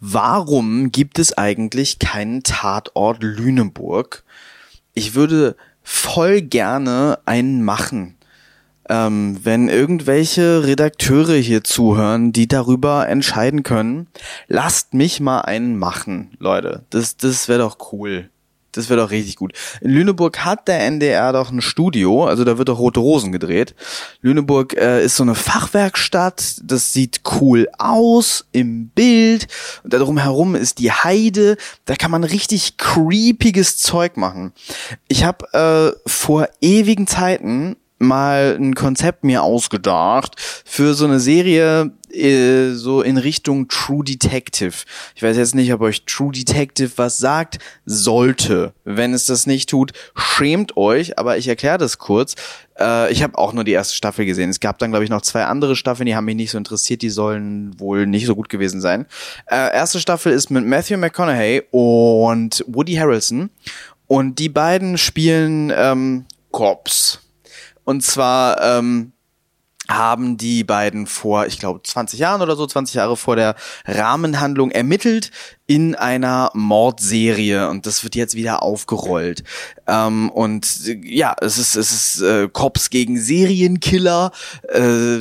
Warum gibt es eigentlich keinen Tatort Lüneburg? Ich würde voll gerne einen machen. Ähm, wenn irgendwelche Redakteure hier zuhören, die darüber entscheiden können, lasst mich mal einen machen, Leute. Das, das wäre doch cool. Das wäre doch richtig gut. In Lüneburg hat der NDR doch ein Studio, also da wird doch Rote Rosen gedreht. Lüneburg äh, ist so eine Fachwerkstatt, das sieht cool aus im Bild. Und da drumherum ist die Heide, da kann man richtig creepiges Zeug machen. Ich habe äh, vor ewigen Zeiten mal ein Konzept mir ausgedacht für so eine Serie äh, so in Richtung True Detective. Ich weiß jetzt nicht, ob euch True Detective was sagt, sollte. Wenn es das nicht tut, schämt euch, aber ich erkläre das kurz. Äh, ich habe auch nur die erste Staffel gesehen. Es gab dann, glaube ich, noch zwei andere Staffeln, die haben mich nicht so interessiert, die sollen wohl nicht so gut gewesen sein. Äh, erste Staffel ist mit Matthew McConaughey und Woody Harrelson. Und die beiden spielen ähm, Cops und zwar ähm, haben die beiden vor, ich glaube, 20 Jahren oder so, 20 Jahre vor der Rahmenhandlung ermittelt in einer Mordserie und das wird jetzt wieder aufgerollt. Ähm, und ja, es ist, es ist äh, Cops gegen Serienkiller, äh,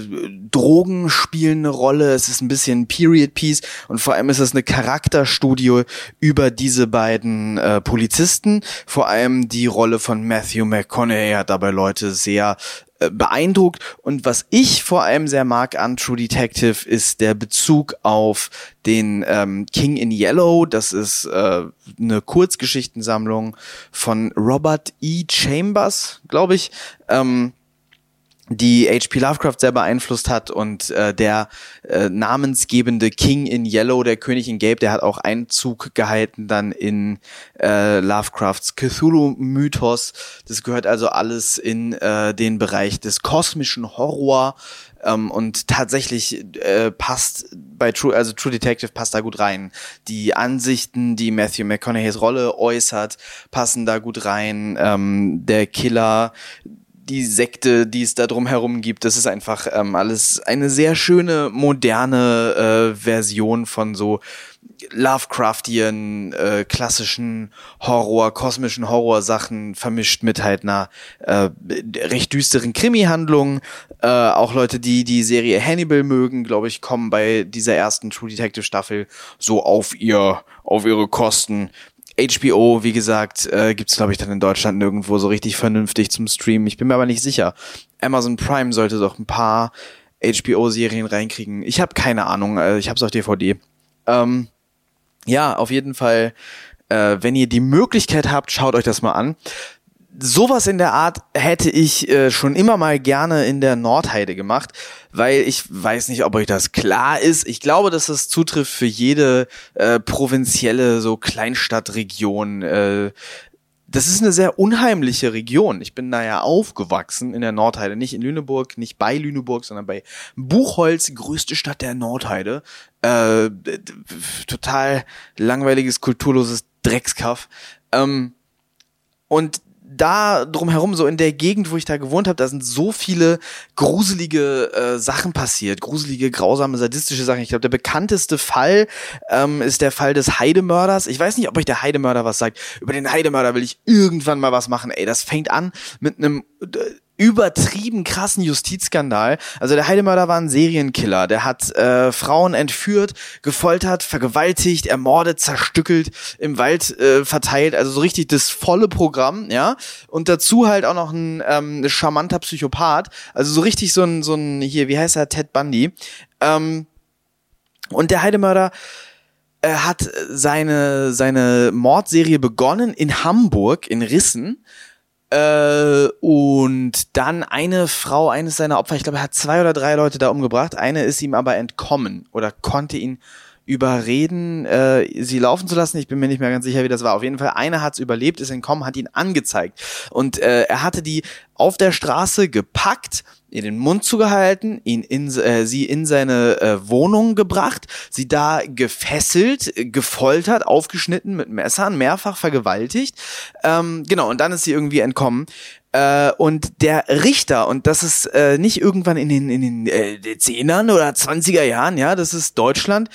Drogen spielen eine Rolle, es ist ein bisschen Period Piece und vor allem ist es eine Charakterstudie über diese beiden äh, Polizisten. Vor allem die Rolle von Matthew McConaughey hat dabei Leute sehr äh, beeindruckt. Und was ich vor allem sehr mag an True Detective ist der Bezug auf den ähm, King in Yellow. Das ist äh, eine Kurzgeschichtensammlung von Robert E. Chambers, glaube ich. Ähm, die H.P. Lovecraft sehr beeinflusst hat und äh, der äh, namensgebende King in Yellow, der König in Gelb, der hat auch Einzug gehalten dann in äh, Lovecrafts Cthulhu-Mythos. Das gehört also alles in äh, den Bereich des kosmischen Horror ähm, und tatsächlich äh, passt bei True, also True Detective passt da gut rein. Die Ansichten, die Matthew McConaughey's Rolle äußert, passen da gut rein. Ähm, der Killer die Sekte, die es da drumherum gibt. Das ist einfach ähm, alles eine sehr schöne, moderne äh, Version von so Lovecraftian, äh, klassischen Horror, kosmischen Horror-Sachen vermischt mit halt einer äh, recht düsteren Krimi-Handlung. Äh, auch Leute, die die Serie Hannibal mögen, glaube ich, kommen bei dieser ersten True Detective Staffel so auf ihr, auf ihre Kosten. HBO, wie gesagt, äh, gibt's glaube ich dann in Deutschland nirgendwo so richtig vernünftig zum Streamen. Ich bin mir aber nicht sicher. Amazon Prime sollte doch ein paar HBO-Serien reinkriegen. Ich habe keine Ahnung. Äh, ich habe es auf DVD. Ähm, ja, auf jeden Fall. Äh, wenn ihr die Möglichkeit habt, schaut euch das mal an sowas in der Art hätte ich äh, schon immer mal gerne in der Nordheide gemacht, weil ich weiß nicht, ob euch das klar ist. Ich glaube, dass das zutrifft für jede äh, provinzielle so Kleinstadtregion. Äh, das ist eine sehr unheimliche Region. Ich bin da ja aufgewachsen in der Nordheide, nicht in Lüneburg, nicht bei Lüneburg, sondern bei Buchholz, größte Stadt der Nordheide. Äh, total langweiliges, kulturloses Dreckskaff. Ähm, und da drumherum, so in der Gegend, wo ich da gewohnt habe, da sind so viele gruselige äh, Sachen passiert, gruselige, grausame, sadistische Sachen. Ich glaube, der bekannteste Fall ähm, ist der Fall des Heidemörders. Ich weiß nicht, ob euch der Heidemörder was sagt. Über den Heidemörder will ich irgendwann mal was machen. Ey, das fängt an mit einem äh, übertrieben krassen Justizskandal. Also der Heidemörder war ein Serienkiller. Der hat äh, Frauen entführt, gefoltert, vergewaltigt, ermordet, zerstückelt, im Wald äh, verteilt. Also so richtig das volle Programm, ja. Und dazu halt auch noch ein ähm, charmanter Psychopath. Also so richtig so ein, so ein, hier, wie heißt er, Ted Bundy. Ähm, und der Heidemörder äh, hat seine, seine Mordserie begonnen in Hamburg, in Rissen äh, und dann eine Frau, eines seiner Opfer, ich glaube, er hat zwei oder drei Leute da umgebracht. Eine ist ihm aber entkommen oder konnte ihn überreden, äh, sie laufen zu lassen. Ich bin mir nicht mehr ganz sicher, wie das war. Auf jeden Fall, einer hat es überlebt, ist entkommen, hat ihn angezeigt. Und äh, er hatte die auf der Straße gepackt, ihr den Mund zugehalten, ihn in, äh, sie in seine äh, Wohnung gebracht, sie da gefesselt, gefoltert, aufgeschnitten mit Messern, mehrfach vergewaltigt. Ähm, genau, und dann ist sie irgendwie entkommen. Äh, und der Richter, und das ist äh, nicht irgendwann in den, in den äh, Zehnern oder 20er Jahren, ja, das ist Deutschland,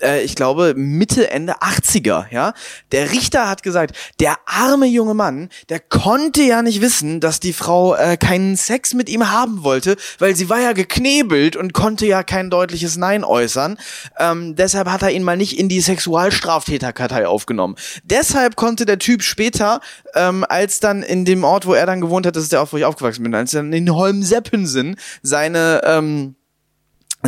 äh, ich glaube, Mitte, Ende 80er, ja. Der Richter hat gesagt, der arme junge Mann, der konnte ja nicht wissen, dass die Frau äh, keinen Sex mit ihm haben wollte, weil sie war ja geknebelt und konnte ja kein deutliches Nein äußern. Ähm, deshalb hat er ihn mal nicht in die Sexualstraftäterkartei aufgenommen. Deshalb konnte der Typ später, ähm, als dann in dem Ort, wo er dann gewohnt hat, das ist der Ort, wo ich aufgewachsen bin, als dann in Holmseppensen seine ähm,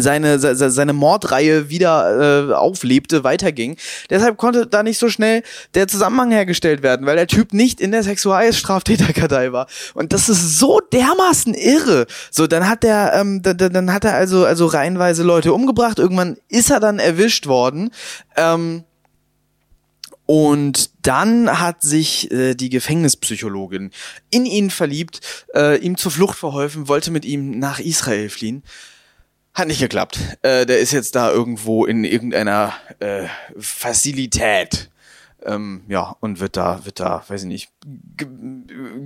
seine, seine Mordreihe wieder äh, auflebte, weiterging. Deshalb konnte da nicht so schnell der Zusammenhang hergestellt werden, weil der Typ nicht in der Sexualstraftäterkartei war. Und das ist so dermaßen irre. So, dann hat der, ähm, dann, dann hat er also, also reihenweise Leute umgebracht. Irgendwann ist er dann erwischt worden. Ähm, und dann hat sich äh, die Gefängnispsychologin in ihn verliebt, äh, ihm zur Flucht verholfen, wollte mit ihm nach Israel fliehen. Hat nicht geklappt. Äh, der ist jetzt da irgendwo in irgendeiner äh, Facilität. Ähm, ja, und wird da, wird da, weiß ich nicht, ge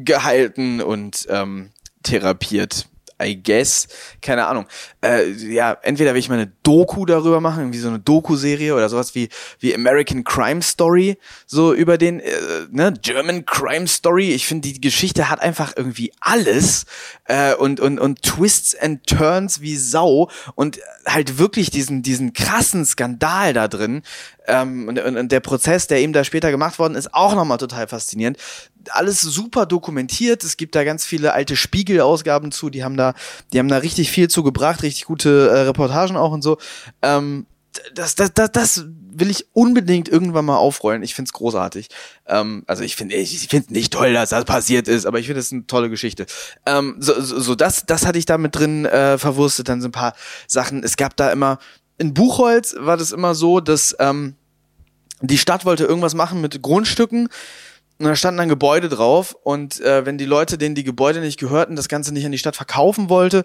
gehalten und ähm, therapiert. I guess. Keine Ahnung. Äh, ja, entweder will ich mal eine Doku darüber machen, irgendwie so eine Doku-Serie oder sowas wie, wie American Crime Story, so über den, äh, ne, German Crime Story. Ich finde, die Geschichte hat einfach irgendwie alles äh, und, und, und Twists and Turns wie Sau und halt wirklich diesen, diesen krassen Skandal da drin. Ähm, und, und, der Prozess, der ihm da später gemacht worden ist, auch nochmal total faszinierend alles super dokumentiert. Es gibt da ganz viele alte Spiegel-Ausgaben zu, die haben da, die haben da richtig viel zugebracht, richtig gute äh, Reportagen auch und so. Ähm, das, das, das, das will ich unbedingt irgendwann mal aufrollen. Ich find's großartig. Ähm, also ich finde, ich, ich finde nicht toll, dass das passiert ist, aber ich finde es eine tolle Geschichte. Ähm, so, so, so das, das hatte ich da mit drin äh, verwurstet. Dann so ein paar Sachen. Es gab da immer in Buchholz war das immer so, dass ähm, die Stadt wollte irgendwas machen mit Grundstücken und da standen dann Gebäude drauf und äh, wenn die Leute, denen die Gebäude nicht gehörten, das Ganze nicht an die Stadt verkaufen wollte,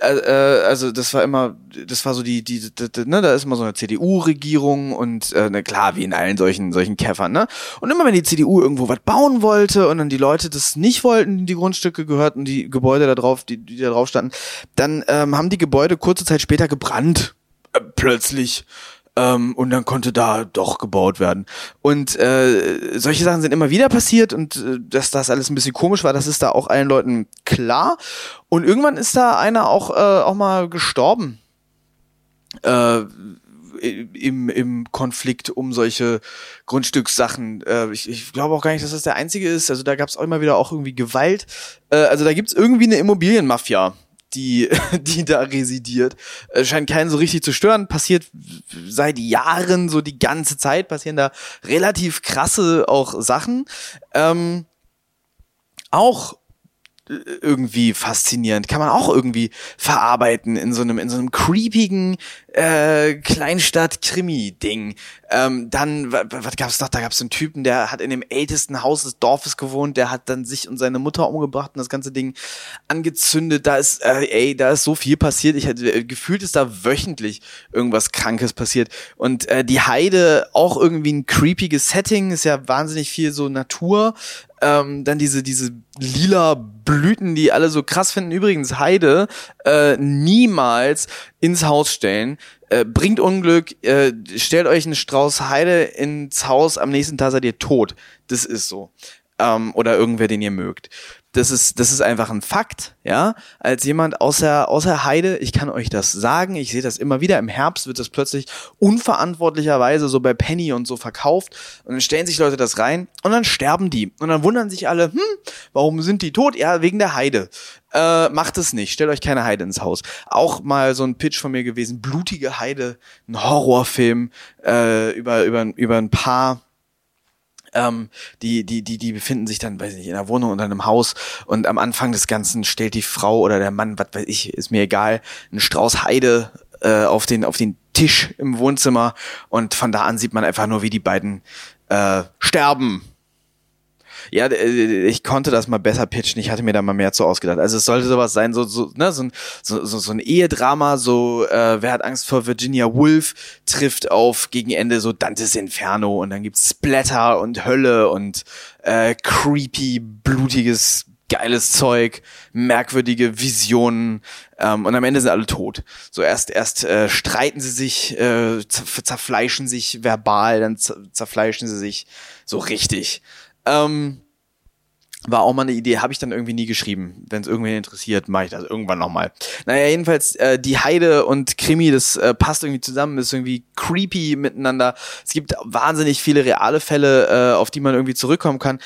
äh, äh, also das war immer, das war so die, die, die, die ne, da ist immer so eine CDU-Regierung und äh, ne, klar, wie in allen solchen, solchen Käffern, ne? Und immer wenn die CDU irgendwo was bauen wollte und dann die Leute das nicht wollten, die Grundstücke gehörten, die Gebäude da drauf, die, die da drauf standen, dann ähm, haben die Gebäude kurze Zeit später gebrannt. Plötzlich. Ähm, und dann konnte da doch gebaut werden. Und äh, solche Sachen sind immer wieder passiert und äh, dass das alles ein bisschen komisch war, das ist da auch allen Leuten klar. Und irgendwann ist da einer auch, äh, auch mal gestorben. Äh, im, im Konflikt um solche Grundstückssachen. Äh, ich, ich glaube auch gar nicht, dass das der einzige ist. Also da gab es auch immer wieder auch irgendwie Gewalt. Äh, also da gibt's irgendwie eine Immobilienmafia die, die da residiert. Äh, scheint keinen so richtig zu stören. Passiert seit Jahren, so die ganze Zeit, passieren da relativ krasse auch Sachen. Ähm, auch irgendwie faszinierend, kann man auch irgendwie verarbeiten in so einem in so einem creepigen äh, Kleinstadt-Krimi-Ding. Ähm, dann was gab's noch? Da gab's einen Typen, der hat in dem ältesten Haus des Dorfes gewohnt, der hat dann sich und seine Mutter umgebracht und das ganze Ding angezündet. Da ist äh, ey, da ist so viel passiert. Ich hatte äh, gefühlt ist da wöchentlich irgendwas Krankes passiert und äh, die Heide auch irgendwie ein creepiges Setting, ist ja wahnsinnig viel so Natur ähm, dann diese, diese lila Blüten, die alle so krass finden. Übrigens, Heide äh, niemals ins Haus stellen. Äh, bringt Unglück, äh, stellt euch einen Strauß Heide ins Haus, am nächsten Tag seid ihr tot. Das ist so. Ähm, oder irgendwer, den ihr mögt das ist, das ist einfach ein Fakt, ja. Als jemand außer, außer Heide, ich kann euch das sagen, ich sehe das immer wieder, im Herbst wird das plötzlich unverantwortlicherweise so bei Penny und so verkauft und dann stellen sich Leute das rein und dann sterben die. Und dann wundern sich alle, hm, warum sind die tot? Ja, wegen der Heide. Äh, macht es nicht, stellt euch keine Heide ins Haus. Auch mal so ein Pitch von mir gewesen, blutige Heide, ein Horrorfilm äh, über, über, über ein paar ähm, die, die, die, die befinden sich dann, weiß ich nicht, in einer Wohnung oder in einem Haus und am Anfang des Ganzen stellt die Frau oder der Mann, was weiß ich, ist mir egal, einen Strauß Heide äh, auf den, auf den Tisch im Wohnzimmer und von da an sieht man einfach nur, wie die beiden äh, sterben ja, äh, ich konnte das mal besser pitchen. Ich hatte mir da mal mehr zu ausgedacht. Also es sollte sowas sein, so so ne, so so, so, so ein Ehedrama, so äh, wer hat Angst vor Virginia Woolf trifft auf gegen Ende so Dantes Inferno und dann gibt's Splatter und Hölle und äh, creepy blutiges geiles Zeug, merkwürdige Visionen ähm, und am Ende sind alle tot. So erst erst äh, streiten sie sich, äh, zerfleischen sich verbal, dann zerfleischen sie sich so richtig. Ähm, war auch mal eine Idee, habe ich dann irgendwie nie geschrieben. Wenn es irgendwen interessiert, mache ich das irgendwann nochmal. Naja, jedenfalls, äh, die Heide und Krimi, das äh, passt irgendwie zusammen, ist irgendwie creepy miteinander. Es gibt wahnsinnig viele reale Fälle, äh, auf die man irgendwie zurückkommen kann.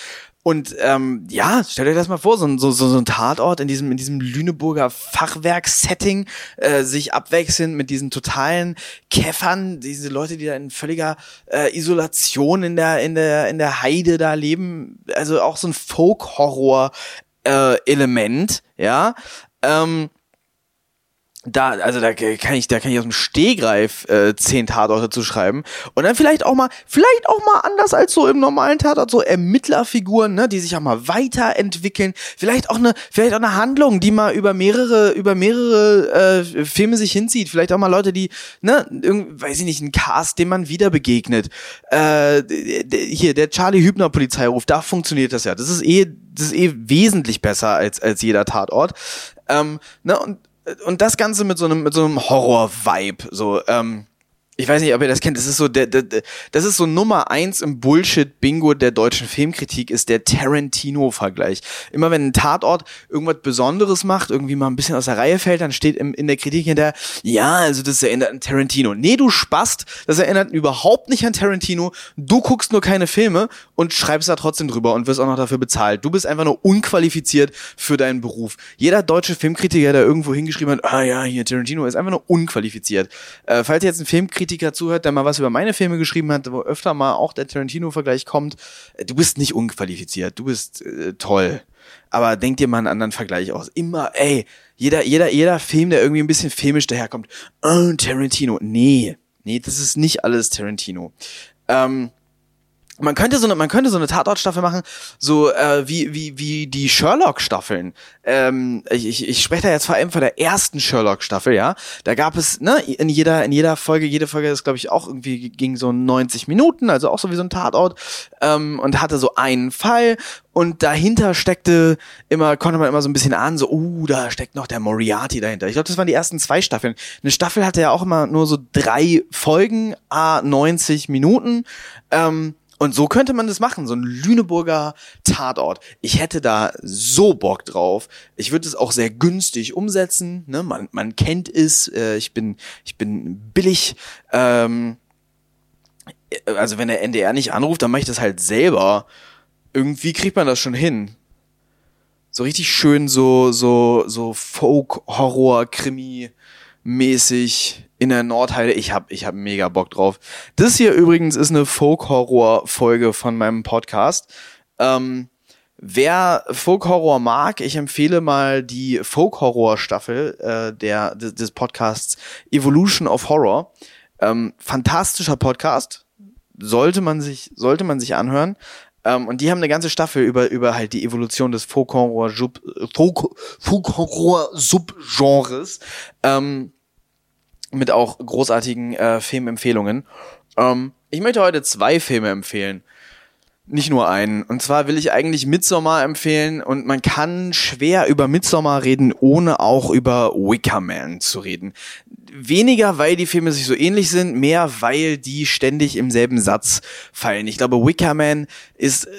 Und ähm, ja, stellt euch das mal vor, so, so, so, so ein Tatort in diesem, in diesem Lüneburger Fachwerk-Setting, äh, sich abwechselnd mit diesen totalen Käffern, diese Leute, die da in völliger äh, Isolation in der, in der, in der Heide da leben. Also auch so ein Folk-Horror-Element, äh, ja. Ähm, da, also da kann ich, da kann ich aus dem Stehgreif äh, zehn Tatorte zu schreiben und dann vielleicht auch mal, vielleicht auch mal anders als so im normalen Tatort, so Ermittlerfiguren, ne, die sich auch mal weiterentwickeln, vielleicht auch eine, vielleicht auch eine Handlung, die mal über mehrere, über mehrere äh, Filme sich hinzieht, vielleicht auch mal Leute, die, ne, irgend, weiß ich nicht, ein Cast, dem man wieder begegnet. Äh, hier der Charlie Hübner Polizeiruf, da funktioniert das ja. Das ist eh, das ist eh wesentlich besser als als jeder Tatort. Ähm, ne und und das Ganze mit so einem, mit so einem Horror-Vibe, so, ähm, ich weiß nicht, ob ihr das kennt, das ist so der, der, das ist so Nummer eins im Bullshit-Bingo der deutschen Filmkritik, ist der Tarantino-Vergleich. Immer wenn ein Tatort irgendwas Besonderes macht, irgendwie mal ein bisschen aus der Reihe fällt, dann steht im, in der Kritik hinter, ja, also das erinnert an Tarantino. Nee, du spast, das erinnert überhaupt nicht an Tarantino. Du guckst nur keine Filme und schreibst da trotzdem drüber und wirst auch noch dafür bezahlt. Du bist einfach nur unqualifiziert für deinen Beruf. Jeder deutsche Filmkritiker, der irgendwo hingeschrieben hat, ah ja, hier Tarantino, ist einfach nur unqualifiziert. Äh, falls ihr jetzt ein Filmkritiker Kritiker zuhört, der mal was über meine Filme geschrieben hat, wo öfter mal auch der Tarantino-Vergleich kommt, äh, du bist nicht unqualifiziert, du bist äh, toll. Aber denk dir mal einen anderen Vergleich aus. Immer, ey, jeder, jeder, jeder Film, der irgendwie ein bisschen filmisch daherkommt, oh, Tarantino. Nee, nee, das ist nicht alles Tarantino. Ähm, man könnte so eine, man könnte so eine Tatortstaffel machen, so äh, wie wie wie die Sherlock-Staffeln. Ähm, ich, ich, ich spreche da jetzt vor allem von der ersten Sherlock-Staffel, ja. Da gab es ne in jeder in jeder Folge, jede Folge ist glaube ich auch irgendwie ging so 90 Minuten, also auch so wie so ein Tatort ähm, und hatte so einen Fall und dahinter steckte immer konnte man immer so ein bisschen ahnen, so uh da steckt noch der Moriarty dahinter. Ich glaube, das waren die ersten zwei Staffeln. Eine Staffel hatte ja auch immer nur so drei Folgen, a 90 Minuten. Ähm, und so könnte man das machen, so ein Lüneburger Tatort. Ich hätte da so Bock drauf. Ich würde es auch sehr günstig umsetzen. Ne? Man, man kennt es. Äh, ich bin, ich bin billig. Ähm, also wenn der NDR nicht anruft, dann mache ich das halt selber. Irgendwie kriegt man das schon hin. So richtig schön so so so Folk Horror Krimi mäßig in der Nordheide. Ich hab, ich hab mega Bock drauf. Das hier übrigens ist eine Folk-Horror-Folge von meinem Podcast. Ähm, wer Folk-Horror mag, ich empfehle mal die Folk-Horror-Staffel äh, der, des, Podcasts Evolution of Horror. Ähm, fantastischer Podcast. Sollte man sich, sollte man sich anhören. Ähm, und die haben eine ganze Staffel über, über halt die Evolution des Folk-Horror-Subgenres. Ähm, mit auch großartigen äh, Filmempfehlungen. Ähm, ich möchte heute zwei Filme empfehlen. Nicht nur einen. Und zwar will ich eigentlich Midsommar empfehlen und man kann schwer über Midsommar reden, ohne auch über Wicker Man zu reden weniger, weil die Filme sich so ähnlich sind, mehr, weil die ständig im selben Satz fallen. Ich glaube, Wickerman ist äh,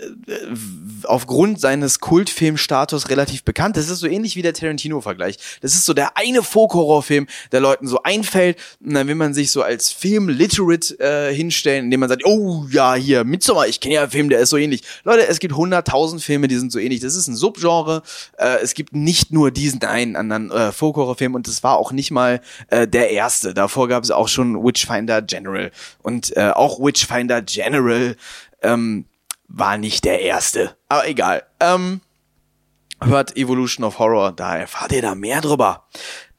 aufgrund seines Kultfilmstatus relativ bekannt. Das ist so ähnlich wie der Tarantino-Vergleich. Das ist so der eine Folk-Horrorfilm, der Leuten so einfällt. Und dann will man sich so als Film-Literate äh, hinstellen, indem man sagt, oh ja, hier, Midsommar, ich kenne ja einen Film, der ist so ähnlich. Leute, es gibt hunderttausend Filme, die sind so ähnlich. Das ist ein Subgenre. Äh, es gibt nicht nur diesen einen anderen äh, Folk-Horrorfilm und das war auch nicht mal äh, der der erste. Davor gab es auch schon Witchfinder General. Und äh, auch Witchfinder General ähm, war nicht der erste. Aber egal. Ähm, hört Evolution of Horror, da erfahrt ihr da mehr drüber.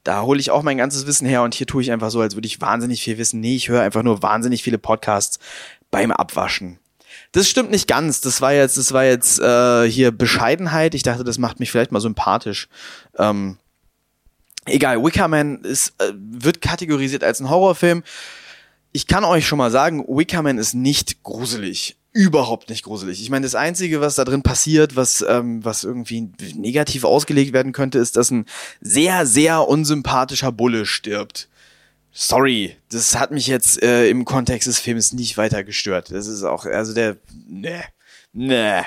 Da hole ich auch mein ganzes Wissen her und hier tue ich einfach so, als würde ich wahnsinnig viel wissen. Nee, ich höre einfach nur wahnsinnig viele Podcasts beim Abwaschen. Das stimmt nicht ganz. Das war jetzt, das war jetzt äh, hier Bescheidenheit. Ich dachte, das macht mich vielleicht mal sympathisch. Ähm, Egal, Wickerman ist, äh, wird kategorisiert als ein Horrorfilm. Ich kann euch schon mal sagen, Wickerman ist nicht gruselig. überhaupt nicht gruselig. Ich meine, das Einzige, was da drin passiert, was, ähm, was irgendwie negativ ausgelegt werden könnte, ist, dass ein sehr, sehr unsympathischer Bulle stirbt. Sorry, das hat mich jetzt äh, im Kontext des Films nicht weiter gestört. Das ist auch, also der, ne, ne.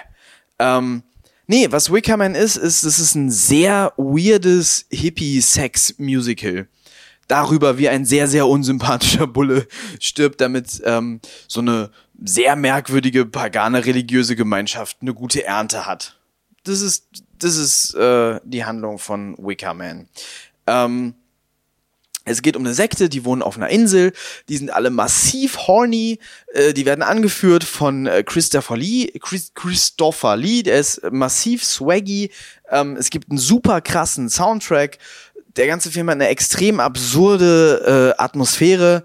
Ähm, nee, was Wickerman ist, ist, das ist ein sehr weirdes Hippie-Sex-Musical darüber, wie ein sehr, sehr unsympathischer Bulle stirbt, damit ähm, so eine sehr merkwürdige pagane religiöse Gemeinschaft eine gute Ernte hat. Das ist, das ist äh, die Handlung von Wicker Man. Ähm, es geht um eine Sekte, die wohnen auf einer Insel, die sind alle massiv horny, äh, die werden angeführt von äh, Christopher Lee, Chris, Christopher Lee, der ist massiv swaggy, ähm, es gibt einen super krassen Soundtrack, der ganze Film hat eine extrem absurde äh, Atmosphäre,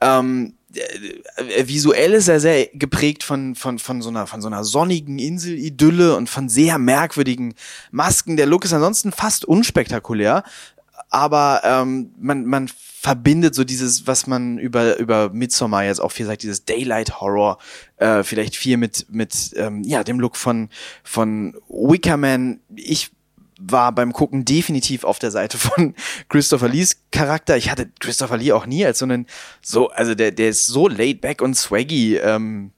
ähm, äh, visuell ist er sehr geprägt von, von, von, so einer, von so einer sonnigen Inselidylle und von sehr merkwürdigen Masken. Der Look ist ansonsten fast unspektakulär, aber ähm, man, man verbindet so dieses, was man über, über Midsommar jetzt auch viel sagt, dieses Daylight Horror, äh, vielleicht viel mit, mit ähm, ja, dem Look von, von Wickerman. Ich war beim Gucken definitiv auf der Seite von Christopher Lees Charakter. Ich hatte Christopher Lee auch nie als so einen, so, also der, der ist so laid back und swaggy, ähm,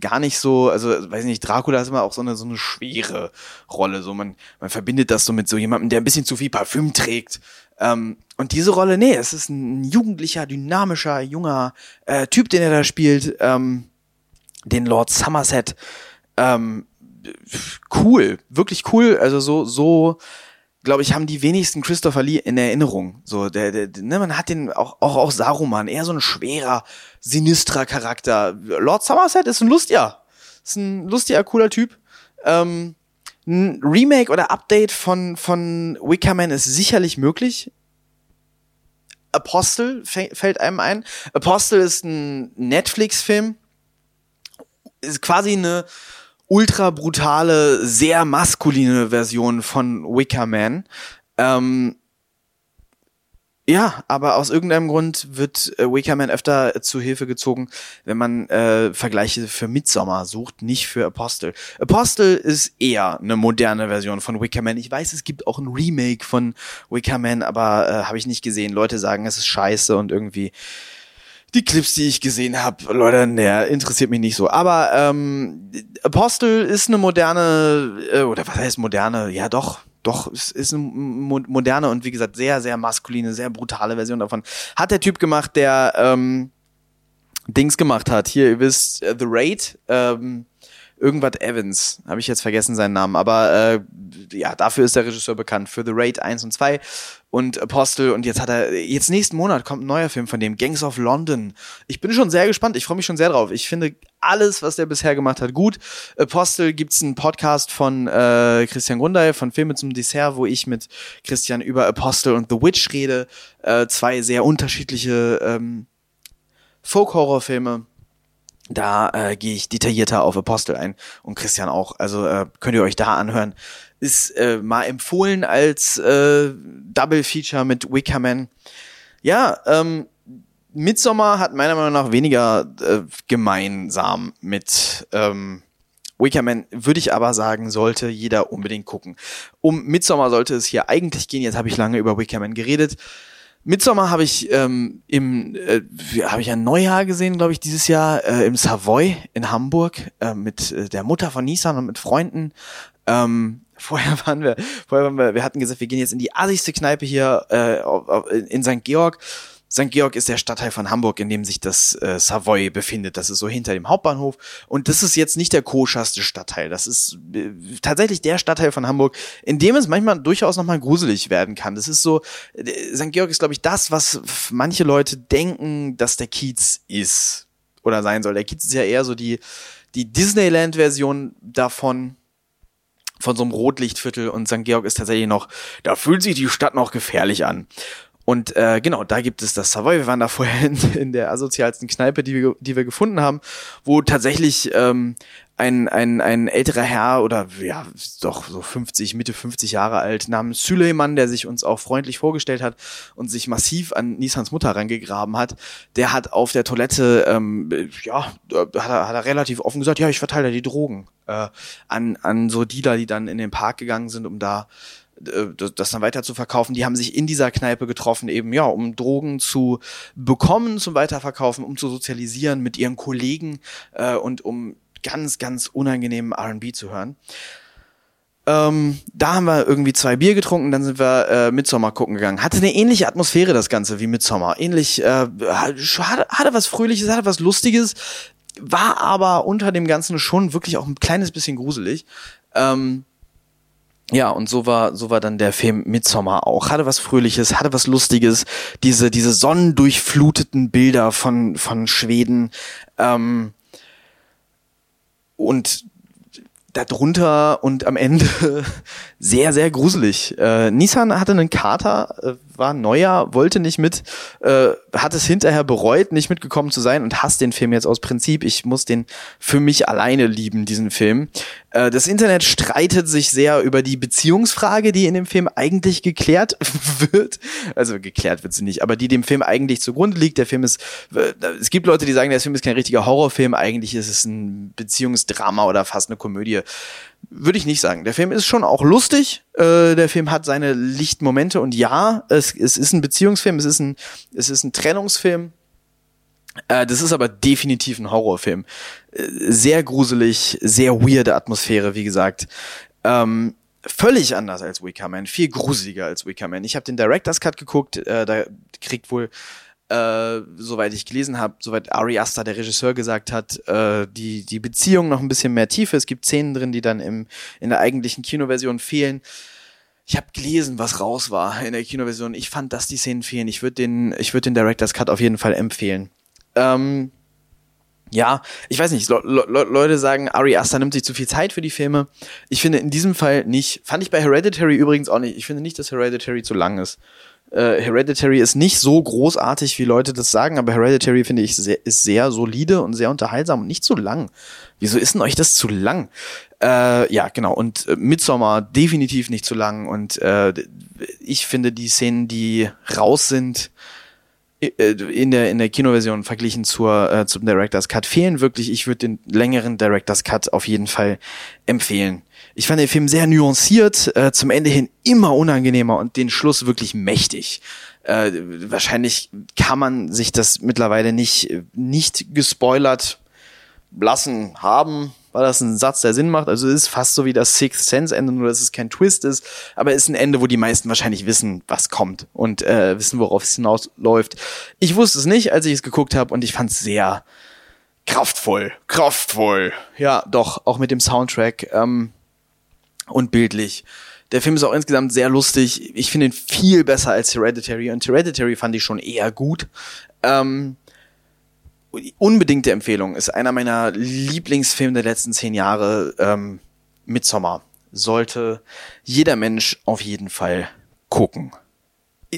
gar nicht so, also weiß nicht, Dracula ist immer auch so eine so eine schwere Rolle, so man man verbindet das so mit so jemandem, der ein bisschen zu viel Parfüm trägt. Ähm, und diese Rolle, nee, es ist ein jugendlicher, dynamischer, junger äh, Typ, den er da spielt, ähm, den Lord Somerset. Ähm, cool, wirklich cool. Also so, so, glaube ich, haben die wenigsten Christopher Lee in Erinnerung. So, der, der, ne, man hat den auch, auch, auch Saruman, eher so ein schwerer, sinistrer Charakter. Lord Somerset ist ein lustiger, ist ein lustiger, cooler Typ. Ähm, ein Remake oder Update von, von Wickerman ist sicherlich möglich. Apostle fällt einem ein. Apostle ist ein Netflix-Film. Ist quasi eine ultra brutale, sehr maskuline Version von Wicker Man. Ähm, ja, aber aus irgendeinem Grund wird äh, Wickerman öfter zu Hilfe gezogen, wenn man äh, Vergleiche für Midsommar sucht, nicht für Apostle. Apostle ist eher eine moderne Version von Wickerman. Ich weiß, es gibt auch ein Remake von Wickerman, aber äh, habe ich nicht gesehen. Leute sagen, es ist scheiße und irgendwie die Clips, die ich gesehen habe, Leute, der interessiert mich nicht so. Aber ähm, Apostel ist eine moderne, äh, oder was heißt moderne? Ja, doch, doch, es ist eine moderne und wie gesagt sehr, sehr maskuline, sehr brutale Version davon. Hat der Typ gemacht, der ähm, Dings gemacht hat. Hier, ihr wisst, uh, The Raid. Ähm, irgendwas Evans, habe ich jetzt vergessen seinen Namen, aber äh, ja, dafür ist der Regisseur bekannt, für The Raid 1 und 2 und Apostle und jetzt hat er, jetzt nächsten Monat kommt ein neuer Film von dem, Gangs of London. Ich bin schon sehr gespannt, ich freue mich schon sehr drauf. Ich finde alles, was der bisher gemacht hat, gut. Apostle gibt's einen Podcast von äh, Christian Grundei von Filme zum Dessert, wo ich mit Christian über Apostle und The Witch rede. Äh, zwei sehr unterschiedliche ähm, Folk-Horror-Filme da äh, gehe ich detaillierter auf Apostel ein und Christian auch. Also äh, könnt ihr euch da anhören. Ist äh, mal empfohlen als äh, Double Feature mit Wickerman. Ja, ähm, Midsommar hat meiner Meinung nach weniger äh, gemeinsam mit ähm, Wickerman, würde ich aber sagen, sollte jeder unbedingt gucken. Um Midsommar sollte es hier eigentlich gehen. Jetzt habe ich lange über Wickerman geredet. Midsommer habe ich ähm, im äh, habe ich ein Neujahr gesehen, glaube ich, dieses Jahr äh, im Savoy in Hamburg äh, mit äh, der Mutter von Nissan und mit Freunden. Ähm, vorher waren wir, vorher waren wir, wir hatten gesagt, wir gehen jetzt in die assigste Kneipe hier äh, in St. Georg St. Georg ist der Stadtteil von Hamburg, in dem sich das äh, Savoy befindet. Das ist so hinter dem Hauptbahnhof. Und das ist jetzt nicht der koscherste Stadtteil. Das ist äh, tatsächlich der Stadtteil von Hamburg, in dem es manchmal durchaus nochmal gruselig werden kann. Das ist so, äh, St. Georg ist, glaube ich, das, was manche Leute denken, dass der Kiez ist oder sein soll. Der Kiez ist ja eher so die, die Disneyland-Version davon von so einem Rotlichtviertel und St. Georg ist tatsächlich noch, da fühlt sich die Stadt noch gefährlich an. Und äh, genau, da gibt es das Savoy. Wir waren da vorher in, in der asozialsten Kneipe, die wir, die wir gefunden haben, wo tatsächlich ähm, ein, ein, ein älterer Herr oder ja, doch so 50, Mitte 50 Jahre alt, namens Süleyman, der sich uns auch freundlich vorgestellt hat und sich massiv an Nissans Mutter rangegraben hat, der hat auf der Toilette, ähm, ja, hat er, hat er relativ offen gesagt, ja, ich verteile die Drogen äh, an, an so Dealer, die dann in den Park gegangen sind, um da das dann weiter zu verkaufen. Die haben sich in dieser Kneipe getroffen, eben ja, um Drogen zu bekommen, zum Weiterverkaufen, um zu sozialisieren mit ihren Kollegen äh, und um ganz, ganz unangenehmen RB zu hören. Ähm, da haben wir irgendwie zwei Bier getrunken, dann sind wir äh, Midsommar gucken gegangen. Hatte eine ähnliche Atmosphäre das Ganze wie Midsommar. Ähnlich, äh, hatte, hatte was Fröhliches, hatte was Lustiges, war aber unter dem Ganzen schon wirklich auch ein kleines bisschen gruselig. Ähm, ja, und so war, so war dann der Film Midsommar auch. Hatte was Fröhliches, hatte was Lustiges. Diese, diese sonnendurchfluteten Bilder von, von Schweden. Ähm, und darunter und am Ende sehr, sehr gruselig. Äh, Nissan hatte einen Kater, äh, war neuer, wollte nicht mit, äh, hat es hinterher bereut, nicht mitgekommen zu sein und hasst den Film jetzt aus Prinzip. Ich muss den für mich alleine lieben, diesen Film. Äh, das Internet streitet sich sehr über die Beziehungsfrage, die in dem Film eigentlich geklärt wird. Also geklärt wird sie nicht, aber die dem Film eigentlich zugrunde liegt. Der Film ist, äh, es gibt Leute, die sagen, der Film ist kein richtiger Horrorfilm, eigentlich ist es ein Beziehungsdrama oder fast eine Komödie würde ich nicht sagen. Der Film ist schon auch lustig. Äh, der Film hat seine Lichtmomente und ja, es, es ist ein Beziehungsfilm, es ist ein, es ist ein Trennungsfilm. Äh, das ist aber definitiv ein Horrorfilm. Äh, sehr gruselig, sehr weirde Atmosphäre, wie gesagt. Ähm, völlig anders als Wicker Man, viel gruseliger als Wicker Man. Ich habe den Director's Cut geguckt, äh, da kriegt wohl äh, soweit ich gelesen habe, soweit Ari Aster, der Regisseur, gesagt hat, äh, die, die Beziehung noch ein bisschen mehr Tiefe. Es gibt Szenen drin, die dann im, in der eigentlichen Kinoversion fehlen. Ich habe gelesen, was raus war in der Kinoversion. Ich fand, dass die Szenen fehlen. Ich würde den, ich den Director's Cut auf jeden Fall empfehlen. Ähm, ja, ich weiß nicht, Le Le Leute sagen, Ari Aster nimmt sich zu viel Zeit für die Filme. Ich finde in diesem Fall nicht. Fand ich bei Hereditary übrigens auch nicht. Ich finde nicht, dass Hereditary zu lang ist. Äh, Hereditary ist nicht so großartig, wie Leute das sagen, aber Hereditary finde ich sehr, ist sehr solide und sehr unterhaltsam und nicht zu lang. Wieso ist denn euch das zu lang? Äh, ja, genau. Und äh, Midsommar definitiv nicht zu lang. Und äh, ich finde die Szenen, die raus sind, äh, in der in der Kinoversion verglichen zur äh, zum Directors Cut fehlen wirklich. Ich würde den längeren Directors Cut auf jeden Fall empfehlen. Ich fand den Film sehr nuanciert, äh, zum Ende hin immer unangenehmer und den Schluss wirklich mächtig. Äh, wahrscheinlich kann man sich das mittlerweile nicht, nicht gespoilert lassen haben, weil das ein Satz, der Sinn macht. Also es ist fast so wie das Sixth Sense Ende, nur dass es kein Twist ist, aber es ist ein Ende, wo die meisten wahrscheinlich wissen, was kommt und äh, wissen, worauf es hinausläuft. Ich wusste es nicht, als ich es geguckt habe und ich fand es sehr kraftvoll, kraftvoll. Ja, doch, auch mit dem Soundtrack. Ähm, und bildlich. Der Film ist auch insgesamt sehr lustig. Ich finde ihn viel besser als Hereditary. Und Hereditary fand ich schon eher gut. Ähm, unbedingte Empfehlung. Ist einer meiner Lieblingsfilme der letzten zehn Jahre. Ähm, Midsommar. Sollte jeder Mensch auf jeden Fall gucken.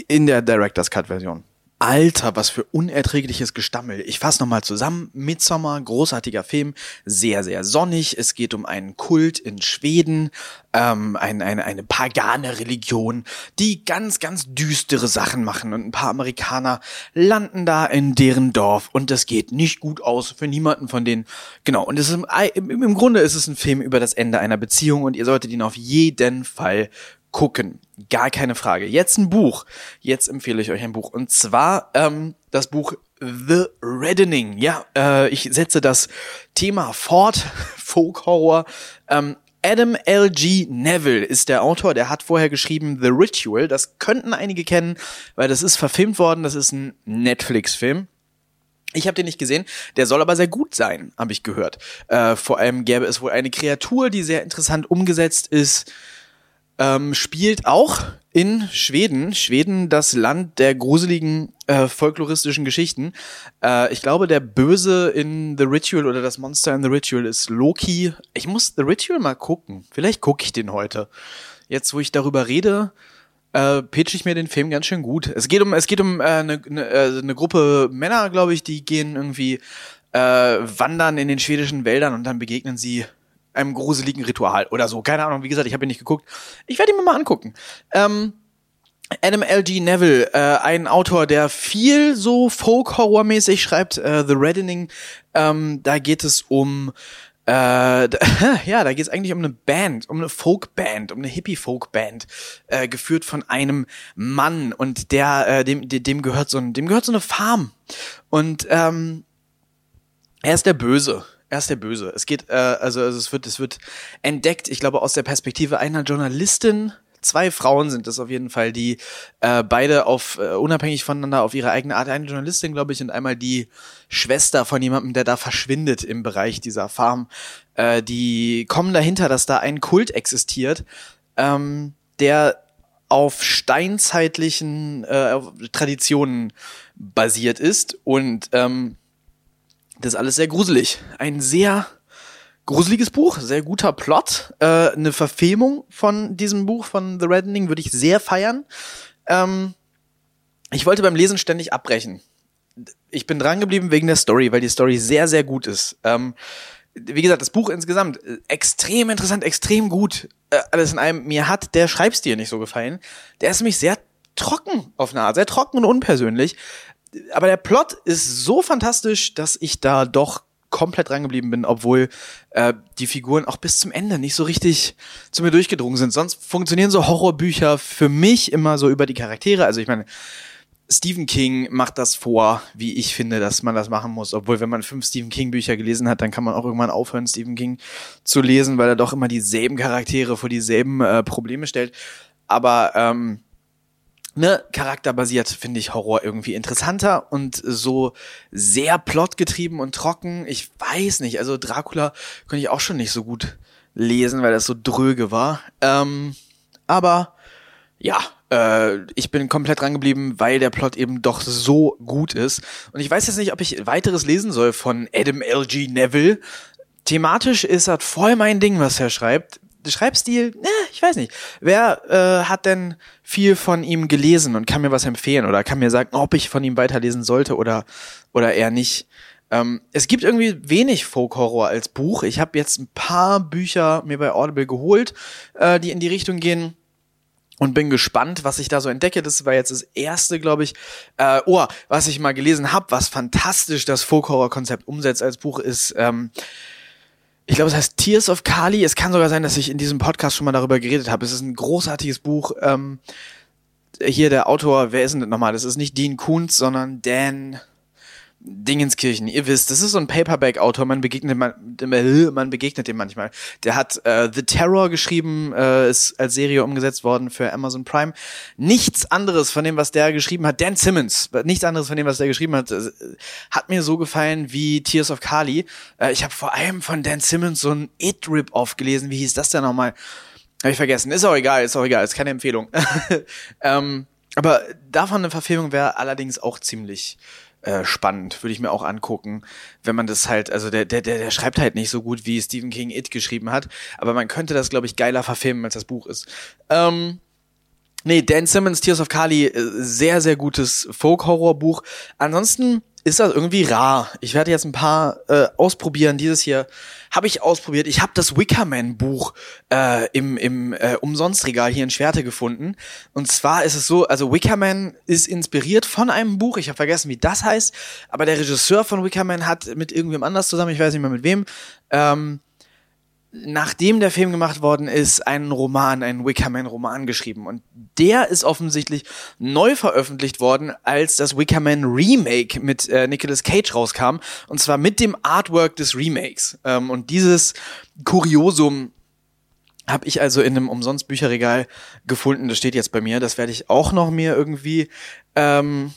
In der Director's Cut Version. Alter, was für unerträgliches Gestammel. Ich fasse nochmal zusammen. Midsommar, großartiger Film, sehr, sehr sonnig. Es geht um einen Kult in Schweden, ähm, ein, eine, eine pagane Religion, die ganz, ganz düstere Sachen machen. Und ein paar Amerikaner landen da in deren Dorf und das geht nicht gut aus für niemanden von denen. Genau, und es ist im, im Grunde ist es ein Film über das Ende einer Beziehung und ihr solltet ihn auf jeden Fall gucken. Gar keine Frage. Jetzt ein Buch. Jetzt empfehle ich euch ein Buch. Und zwar ähm, das Buch The Reddening. Ja, äh, ich setze das Thema fort. Folk Horror. Ähm, Adam L.G. Neville ist der Autor, der hat vorher geschrieben The Ritual. Das könnten einige kennen, weil das ist verfilmt worden. Das ist ein Netflix-Film. Ich habe den nicht gesehen, der soll aber sehr gut sein, habe ich gehört. Äh, vor allem gäbe es wohl eine Kreatur, die sehr interessant umgesetzt ist ähm, spielt auch in Schweden. Schweden, das Land der gruseligen äh, folkloristischen Geschichten. Äh, ich glaube, der Böse in The Ritual oder das Monster in The Ritual ist Loki. Ich muss The Ritual mal gucken. Vielleicht gucke ich den heute. Jetzt, wo ich darüber rede, äh, pitch ich mir den Film ganz schön gut. Es geht um, es geht um eine äh, ne, äh, ne Gruppe Männer, glaube ich, die gehen irgendwie äh, wandern in den schwedischen Wäldern und dann begegnen sie einem gruseligen Ritual oder so. Keine Ahnung, wie gesagt, ich habe ihn nicht geguckt. Ich werde ihn mir mal angucken. Ähm, Adam L.G. Neville, äh, ein Autor, der viel so Folk-Horror-mäßig schreibt, äh, The Reddening. Ähm, da geht es um äh, ja, da geht es eigentlich um eine Band, um eine Folkband, um eine Hippie-Folkband, äh, geführt von einem Mann und der, äh, dem, dem gehört so ein, dem gehört so eine Farm und ähm, er ist der Böse. Er ist der Böse. Es geht, äh, also, also es wird, es wird entdeckt, ich glaube, aus der Perspektive einer Journalistin, zwei Frauen sind es auf jeden Fall, die äh, beide auf äh, unabhängig voneinander auf ihre eigene Art, eine Journalistin, glaube ich, und einmal die Schwester von jemandem, der da verschwindet im Bereich dieser Farm. Äh, die kommen dahinter, dass da ein Kult existiert, ähm, der auf steinzeitlichen äh, Traditionen basiert ist und ähm, das ist alles sehr gruselig. Ein sehr gruseliges Buch, sehr guter Plot. Äh, eine Verfilmung von diesem Buch von The Reddening würde ich sehr feiern. Ähm, ich wollte beim Lesen ständig abbrechen. Ich bin dran geblieben wegen der Story, weil die Story sehr, sehr gut ist. Ähm, wie gesagt, das Buch insgesamt äh, extrem interessant, extrem gut. Äh, alles in einem. Mir hat der Schreibstil nicht so gefallen. Der ist nämlich sehr trocken auf eine Art, sehr trocken und unpersönlich. Aber der Plot ist so fantastisch, dass ich da doch komplett drangeblieben bin, obwohl äh, die Figuren auch bis zum Ende nicht so richtig zu mir durchgedrungen sind. Sonst funktionieren so Horrorbücher für mich immer so über die Charaktere. Also ich meine, Stephen King macht das vor, wie ich finde, dass man das machen muss. Obwohl, wenn man fünf Stephen King Bücher gelesen hat, dann kann man auch irgendwann aufhören, Stephen King zu lesen, weil er doch immer dieselben Charaktere vor dieselben äh, Probleme stellt. Aber ähm, ne, charakterbasiert finde ich Horror irgendwie interessanter und so sehr plotgetrieben und trocken. Ich weiß nicht, also Dracula konnte ich auch schon nicht so gut lesen, weil das so dröge war. Ähm, aber ja, äh, ich bin komplett dran geblieben, weil der Plot eben doch so gut ist. Und ich weiß jetzt nicht, ob ich weiteres lesen soll von Adam L.G. Neville. Thematisch ist das voll mein Ding, was er schreibt. Schreibstil, ne, ich weiß nicht. Wer äh, hat denn viel von ihm gelesen und kann mir was empfehlen oder kann mir sagen, ob ich von ihm weiterlesen sollte oder oder eher nicht? Ähm, es gibt irgendwie wenig Folk-Horror als Buch. Ich habe jetzt ein paar Bücher mir bei Audible geholt, äh, die in die Richtung gehen und bin gespannt, was ich da so entdecke. Das war jetzt das erste, glaube ich. Äh, oh, was ich mal gelesen habe, was fantastisch das Folk-Horror-Konzept umsetzt als Buch, ist ähm, ich glaube, es heißt Tears of Kali. Es kann sogar sein, dass ich in diesem Podcast schon mal darüber geredet habe. Es ist ein großartiges Buch. Ähm, hier der Autor, wer ist denn das nochmal? Das ist nicht Dean Kuntz, sondern Dan Dingenskirchen, ihr wisst, das ist so ein Paperback-Autor, man begegnet man, man begegnet dem manchmal. Der hat äh, The Terror geschrieben, äh, ist als Serie umgesetzt worden für Amazon Prime. Nichts anderes von dem, was der geschrieben hat, Dan Simmons, nichts anderes von dem, was der geschrieben hat, äh, hat mir so gefallen wie Tears of Kali. Äh, ich habe vor allem von Dan Simmons so ein It-Rip-Off gelesen, wie hieß das denn nochmal? Habe ich vergessen, ist auch egal, ist auch egal, ist keine Empfehlung. ähm, aber davon eine Verfilmung wäre allerdings auch ziemlich äh, spannend, würde ich mir auch angucken, wenn man das halt, also der, der, der, schreibt halt nicht so gut, wie Stephen King It geschrieben hat, aber man könnte das, glaube ich, geiler verfilmen, als das Buch ist. Ähm, nee, Dan Simmons, Tears of Kali, äh, sehr, sehr gutes Folk-Horror-Buch. Ansonsten ist das irgendwie rar. Ich werde jetzt ein paar äh, ausprobieren. Dieses hier habe ich ausprobiert. Ich habe das Wickerman-Buch äh, im, im äh, Umsonstregal hier in Schwerte gefunden. Und zwar ist es so, also Wickerman ist inspiriert von einem Buch. Ich habe vergessen, wie das heißt. Aber der Regisseur von Wickerman hat mit irgendwem anders zusammen, ich weiß nicht mehr mit wem, ähm, nachdem der Film gemacht worden ist, einen Roman, einen Wickerman-Roman geschrieben. Und der ist offensichtlich neu veröffentlicht worden, als das Wickerman Remake mit äh, Nicolas Cage rauskam. Und zwar mit dem Artwork des Remakes. Ähm, und dieses Kuriosum habe ich also in einem umsonst Bücherregal gefunden. Das steht jetzt bei mir. Das werde ich auch noch mir irgendwie ähm,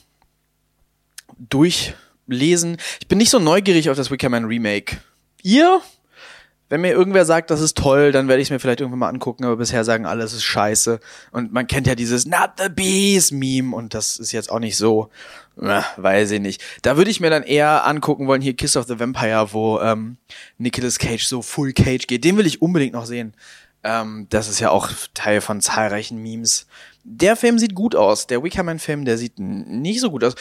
durchlesen. Ich bin nicht so neugierig auf das Wickerman Remake. Ihr? Wenn mir irgendwer sagt, das ist toll, dann werde ich es mir vielleicht irgendwann mal angucken, aber bisher sagen alle, es ist scheiße. Und man kennt ja dieses Not the Bees Meme und das ist jetzt auch nicht so, na, weiß ich nicht. Da würde ich mir dann eher angucken wollen, hier Kiss of the Vampire, wo ähm, Nicolas Cage so Full Cage geht. Den will ich unbedingt noch sehen. Ähm, das ist ja auch Teil von zahlreichen Memes der Film sieht gut aus. Der Wickerman-Film, der sieht nicht so gut aus.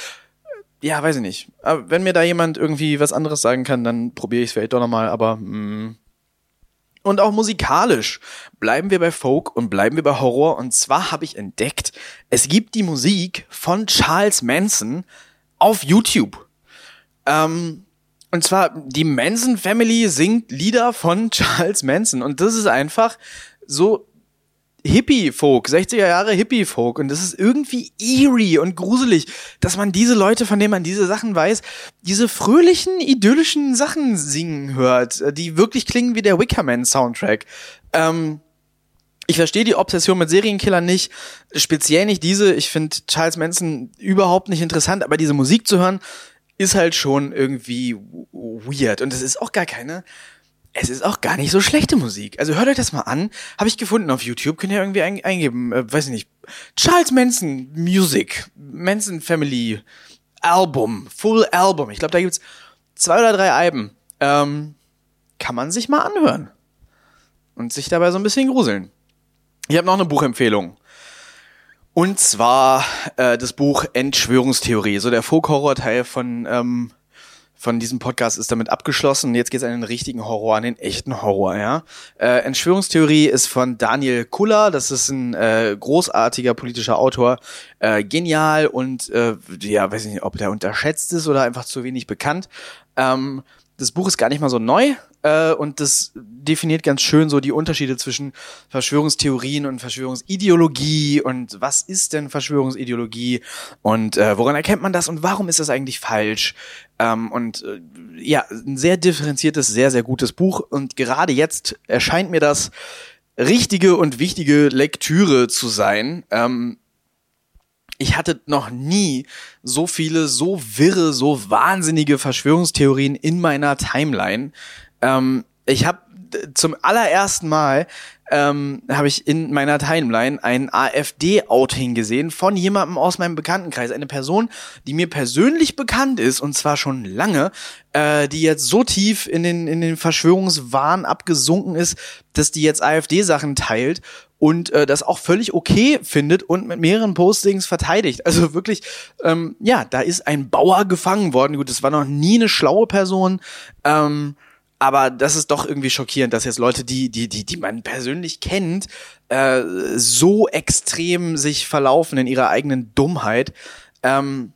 Ja, weiß ich nicht. Aber wenn mir da jemand irgendwie was anderes sagen kann, dann probiere ich es vielleicht doch nochmal, aber mh. Und auch musikalisch bleiben wir bei Folk und bleiben wir bei Horror. Und zwar habe ich entdeckt, es gibt die Musik von Charles Manson auf YouTube. Ähm, und zwar, die Manson Family singt Lieder von Charles Manson. Und das ist einfach so Hippie-Folk, 60er Jahre Hippie-Folk. Und das ist irgendwie eerie und gruselig, dass man diese Leute, von denen man diese Sachen weiß, diese fröhlichen, idyllischen Sachen singen hört, die wirklich klingen wie der Wickerman-Soundtrack. Ähm, ich verstehe die Obsession mit Serienkillern nicht, speziell nicht diese. Ich finde Charles Manson überhaupt nicht interessant, aber diese Musik zu hören, ist halt schon irgendwie weird. Und es ist auch gar keine es ist auch gar nicht so schlechte Musik. Also hört euch das mal an. Habe ich gefunden auf YouTube. Könnt ihr irgendwie ein, eingeben. Äh, weiß ich nicht. Charles Manson Music. Manson Family Album. Full Album. Ich glaube, da gibt's zwei oder drei Alben. Ähm, kann man sich mal anhören. Und sich dabei so ein bisschen gruseln. Ich habe noch eine Buchempfehlung. Und zwar äh, das Buch Entschwörungstheorie. So der Folk-Horror-Teil von ähm, von diesem Podcast ist damit abgeschlossen. Jetzt geht es an den richtigen Horror, an den echten Horror, ja. Äh, Entschwörungstheorie ist von Daniel Kuller, das ist ein äh, großartiger politischer Autor, äh, genial und äh, ja, weiß nicht, ob der unterschätzt ist oder einfach zu wenig bekannt. Ähm, das Buch ist gar nicht mal so neu äh, und das definiert ganz schön so die Unterschiede zwischen Verschwörungstheorien und Verschwörungsideologie und was ist denn Verschwörungsideologie und äh, woran erkennt man das und warum ist das eigentlich falsch? Ähm, und äh, ja, ein sehr differenziertes, sehr, sehr gutes Buch und gerade jetzt erscheint mir das richtige und wichtige Lektüre zu sein. Ähm, ich hatte noch nie so viele, so wirre, so wahnsinnige Verschwörungstheorien in meiner Timeline. Ähm, ich habe zum allerersten Mal ähm, habe ich in meiner Timeline ein AfD-Outing gesehen von jemandem aus meinem Bekanntenkreis. Eine Person, die mir persönlich bekannt ist und zwar schon lange, äh, die jetzt so tief in den, in den Verschwörungswahn abgesunken ist, dass die jetzt AfD-Sachen teilt und äh, das auch völlig okay findet und mit mehreren Postings verteidigt. Also wirklich, ähm, ja, da ist ein Bauer gefangen worden. Gut, das war noch nie eine schlaue Person. Ähm, aber das ist doch irgendwie schockierend, dass jetzt Leute, die, die, die, die man persönlich kennt, äh, so extrem sich verlaufen in ihrer eigenen Dummheit. Ähm,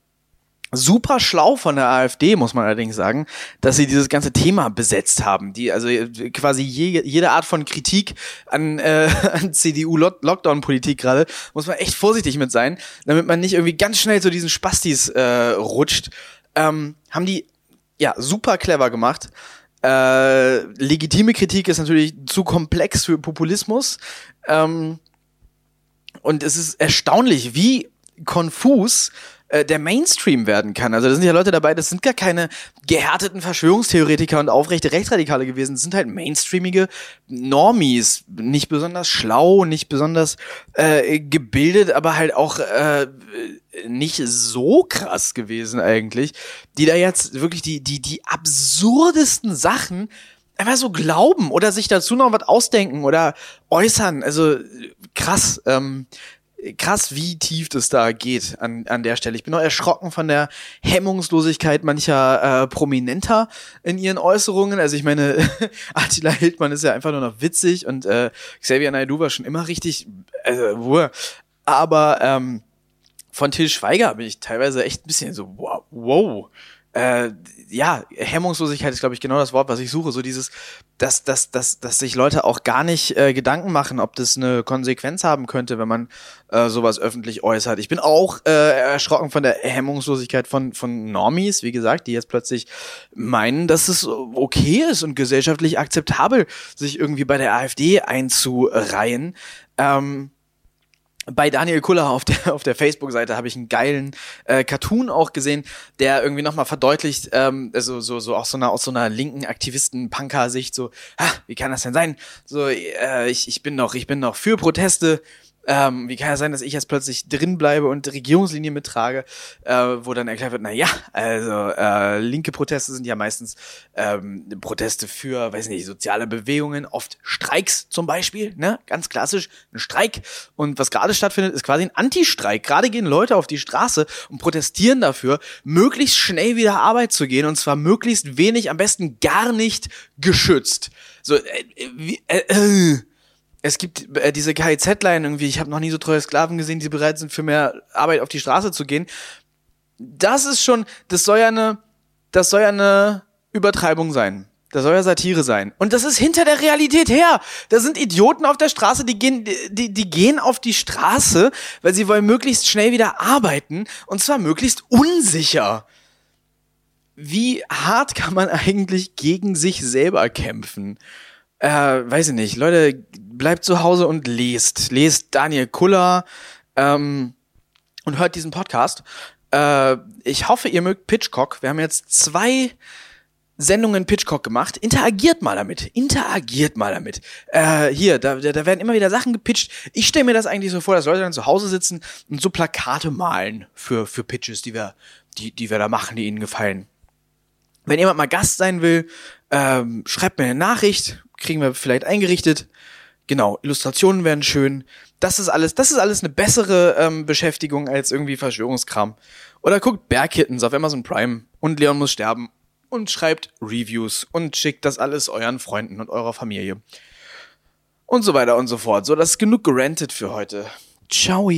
super schlau von der AfD, muss man allerdings sagen, dass sie dieses ganze Thema besetzt haben. Die, also quasi je, jede Art von Kritik an, äh, an CDU-Lockdown-Politik gerade, muss man echt vorsichtig mit sein, damit man nicht irgendwie ganz schnell zu diesen Spastis äh, rutscht. Ähm, haben die ja super clever gemacht. Äh, legitime Kritik ist natürlich zu komplex für Populismus. Ähm, und es ist erstaunlich, wie konfus äh, der Mainstream werden kann. Also da sind ja Leute dabei, das sind gar keine gehärteten Verschwörungstheoretiker und aufrechte Rechtsradikale gewesen. Das sind halt mainstreamige Normies, nicht besonders schlau, nicht besonders äh, gebildet, aber halt auch äh, nicht so krass gewesen eigentlich, die da jetzt wirklich die die die absurdesten Sachen einfach so glauben oder sich dazu noch was ausdenken oder äußern. Also krass. Ähm, krass, wie tief das da geht an, an der Stelle. Ich bin auch erschrocken von der Hemmungslosigkeit mancher äh, Prominenter in ihren Äußerungen. Also ich meine, Attila Hildmann ist ja einfach nur noch witzig und äh, Xavier Naidoo war schon immer richtig, also, aber ähm, von Till Schweiger bin ich teilweise echt ein bisschen so, wow, wow äh, ja, Hemmungslosigkeit ist, glaube ich, genau das Wort, was ich suche. So dieses, dass, dass, dass, dass sich Leute auch gar nicht äh, Gedanken machen, ob das eine Konsequenz haben könnte, wenn man äh, sowas öffentlich äußert. Ich bin auch äh, erschrocken von der Hemmungslosigkeit von, von Normies, wie gesagt, die jetzt plötzlich meinen, dass es okay ist und gesellschaftlich akzeptabel, sich irgendwie bei der AfD einzureihen. Ähm, bei Daniel Kuller auf der, auf der Facebook-Seite habe ich einen geilen äh, Cartoon auch gesehen, der irgendwie nochmal verdeutlicht, ähm, also so, so aus so einer, aus so einer linken Aktivisten-Punker-Sicht, so, ah, wie kann das denn sein? So, äh, ich, ich bin noch, ich bin noch für Proteste, Ähm, wie kann es sein, dass ich jetzt plötzlich drin bleibe und Regierungslinie mittrage, äh, wo dann erklärt wird, na ja, also äh, linke Proteste sind ja meistens ähm, Proteste für, weiß nicht, soziale Bewegungen, oft Streiks zum Beispiel, ne, ganz klassisch, ein Streik. Und was gerade stattfindet, ist quasi ein Anti-Streik. Gerade gehen Leute auf die Straße und protestieren dafür, möglichst schnell wieder Arbeit zu gehen und zwar möglichst wenig, am besten gar nicht geschützt. So, äh, wie, äh, äh, es gibt äh, diese KIZ-Line irgendwie, ich habe noch nie so treue Sklaven gesehen, die bereit sind, für mehr Arbeit auf die Straße zu gehen. Das ist schon, das soll ja eine, das soll ja eine Übertreibung sein. Das soll ja Satire sein. Und das ist hinter der Realität her. Da sind Idioten auf der Straße, die gehen, die, die gehen auf die Straße, weil sie wollen möglichst schnell wieder arbeiten. Und zwar möglichst unsicher. Wie hart kann man eigentlich gegen sich selber kämpfen? Äh, weiß ich nicht. Leute, bleibt zu Hause und lest. Lest Daniel Kuller ähm, und hört diesen Podcast. Äh, ich hoffe, ihr mögt Pitchcock. Wir haben jetzt zwei Sendungen Pitchcock gemacht. Interagiert mal damit. Interagiert mal damit. Äh, hier, da, da werden immer wieder Sachen gepitcht. Ich stelle mir das eigentlich so vor, dass Leute dann zu Hause sitzen und so Plakate malen für, für Pitches, die wir, die, die wir da machen, die ihnen gefallen. Wenn jemand mal Gast sein will, ähm, schreibt mir eine Nachricht, kriegen wir vielleicht eingerichtet. Genau, Illustrationen wären schön. Das ist alles, das ist alles eine bessere ähm, Beschäftigung als irgendwie Verschwörungskram. Oder guckt Berghittens auf Amazon Prime und Leon muss sterben und schreibt Reviews und schickt das alles euren Freunden und eurer Familie. Und so weiter und so fort. So, das ist genug gerantet für heute. Ciao.